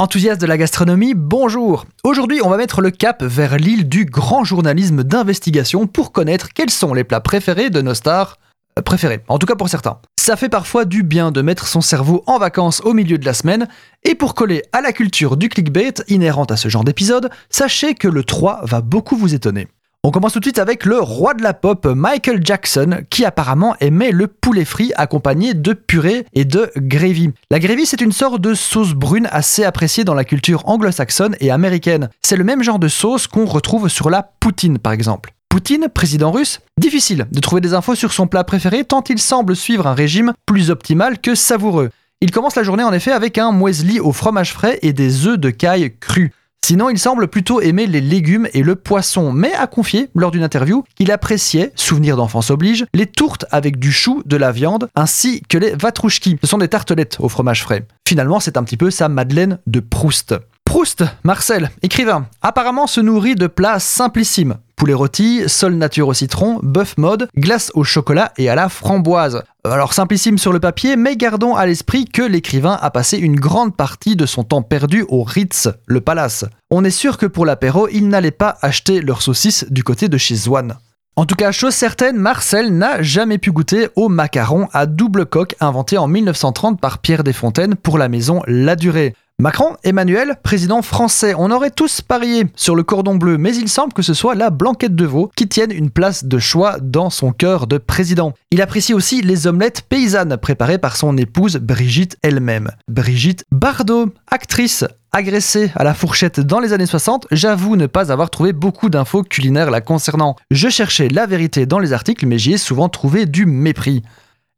Enthousiaste de la gastronomie, bonjour Aujourd'hui, on va mettre le cap vers l'île du grand journalisme d'investigation pour connaître quels sont les plats préférés de nos stars euh, préférés, en tout cas pour certains. Ça fait parfois du bien de mettre son cerveau en vacances au milieu de la semaine, et pour coller à la culture du clickbait inhérente à ce genre d'épisode, sachez que le 3 va beaucoup vous étonner. On commence tout de suite avec le roi de la pop, Michael Jackson, qui apparemment aimait le poulet frit accompagné de purée et de gravy. La gravy, c'est une sorte de sauce brune assez appréciée dans la culture anglo-saxonne et américaine. C'est le même genre de sauce qu'on retrouve sur la poutine, par exemple. Poutine, président russe, difficile de trouver des infos sur son plat préféré tant il semble suivre un régime plus optimal que savoureux. Il commence la journée en effet avec un muesli au fromage frais et des œufs de caille crus. Sinon, il semble plutôt aimer les légumes et le poisson, mais a confié, lors d'une interview, qu'il appréciait, souvenir d'enfance oblige, les tourtes avec du chou, de la viande, ainsi que les vatrouchki. Ce sont des tartelettes au fromage frais. Finalement, c'est un petit peu sa Madeleine de Proust. Proust, Marcel, écrivain, apparemment se nourrit de plats simplissimes. Poulet rôti, sol nature au citron, bœuf mode, glace au chocolat et à la framboise. Alors simplissime sur le papier, mais gardons à l'esprit que l'écrivain a passé une grande partie de son temps perdu au Ritz, le palace. On est sûr que pour l'apéro, il n'allait pas acheter leurs saucisses du côté de chez Zwan. En tout cas, chose certaine, Marcel n'a jamais pu goûter au macaron à double coque inventé en 1930 par Pierre Desfontaines pour la maison La Durée. Macron, Emmanuel, président français, on aurait tous parié sur le cordon bleu, mais il semble que ce soit la blanquette de veau qui tienne une place de choix dans son cœur de président. Il apprécie aussi les omelettes paysannes préparées par son épouse Brigitte elle-même. Brigitte Bardot, actrice agressée à la fourchette dans les années 60, j'avoue ne pas avoir trouvé beaucoup d'infos culinaires la concernant. Je cherchais la vérité dans les articles, mais j'y ai souvent trouvé du mépris.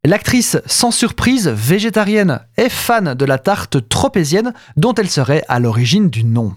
L'actrice, sans surprise, végétarienne, est fan de la tarte tropézienne dont elle serait à l'origine du nom.